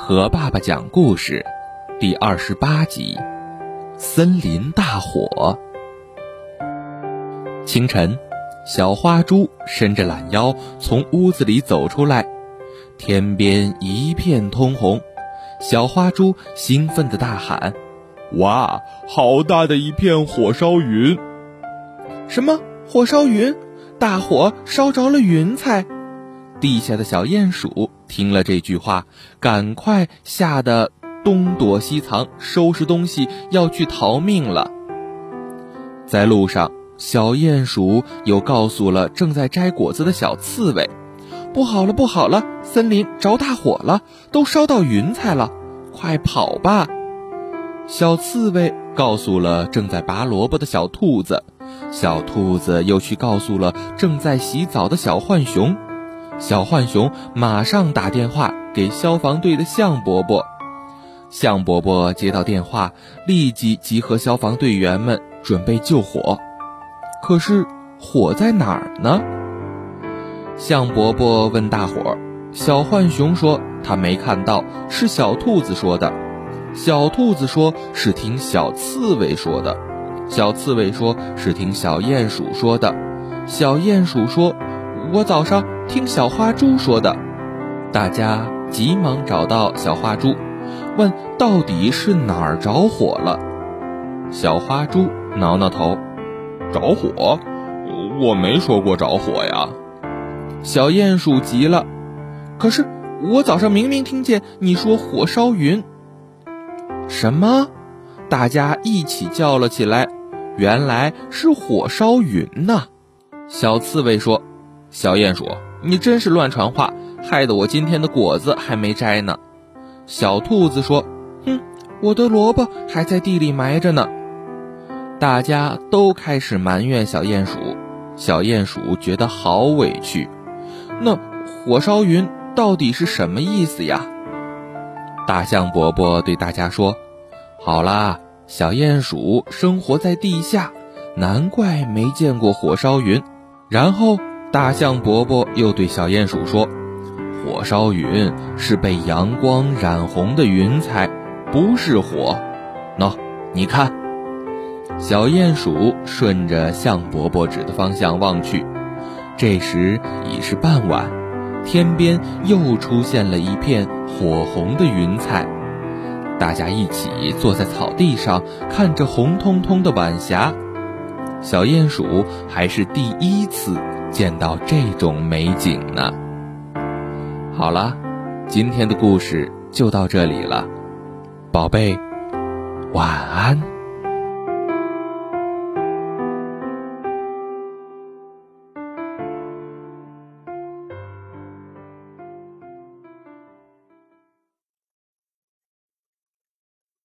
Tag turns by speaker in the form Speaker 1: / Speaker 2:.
Speaker 1: 和爸爸讲故事，第二十八集：森林大火。清晨，小花猪伸着懒腰从屋子里走出来，天边一片通红。小花猪兴奋地大喊：“
Speaker 2: 哇，好大的一片火烧云！
Speaker 3: 什么火烧云？大火烧着了云彩！”
Speaker 1: 地下的小鼹鼠听了这句话，赶快吓得东躲西藏，收拾东西要去逃命了。在路上，小鼹鼠又告诉了正在摘果子的小刺猬：“
Speaker 3: 不好了，不好了，森林着大火了，都烧到云彩了，快跑吧！”
Speaker 1: 小刺猬告诉了正在拔萝卜的小兔子，小兔子又去告诉了正在洗澡的小浣熊。小浣熊马上打电话给消防队的向伯伯，向伯伯接到电话，立即集合消防队员们准备救火。可是火在哪儿呢？向伯伯问大伙儿，小浣熊说他没看到，是小兔子说的；小兔子说是听小刺猬说的；小刺猬说是听小鼹鼠说的；小鼹鼠说。我早上听小花猪说的，大家急忙找到小花猪，问到底是哪儿着火了。小花猪挠挠头，
Speaker 2: 着火？我没说过着火呀。
Speaker 3: 小鼹鼠急了，可是我早上明明听见你说火烧云。
Speaker 1: 什么？大家一起叫了起来，原来是火烧云呐！小刺猬说。小鼹鼠，你真是乱传话，害得我今天的果子还没摘呢。小兔子说：“
Speaker 3: 哼，我的萝卜还在地里埋着呢。”
Speaker 1: 大家都开始埋怨小鼹鼠，小鼹鼠觉得好委屈。那火烧云到底是什么意思呀？大象伯伯对大家说：“好啦，小鼹鼠生活在地下，难怪没见过火烧云。”然后。大象伯伯又对小鼹鼠说：“火烧云是被阳光染红的云彩，不是火。喏，你看。”小鼹鼠顺着象伯伯指的方向望去，这时已是傍晚，天边又出现了一片火红的云彩。大家一起坐在草地上，看着红彤彤的晚霞。小鼹鼠还是第一次。见到这种美景呢。好了，今天的故事就到这里了，宝贝，晚安。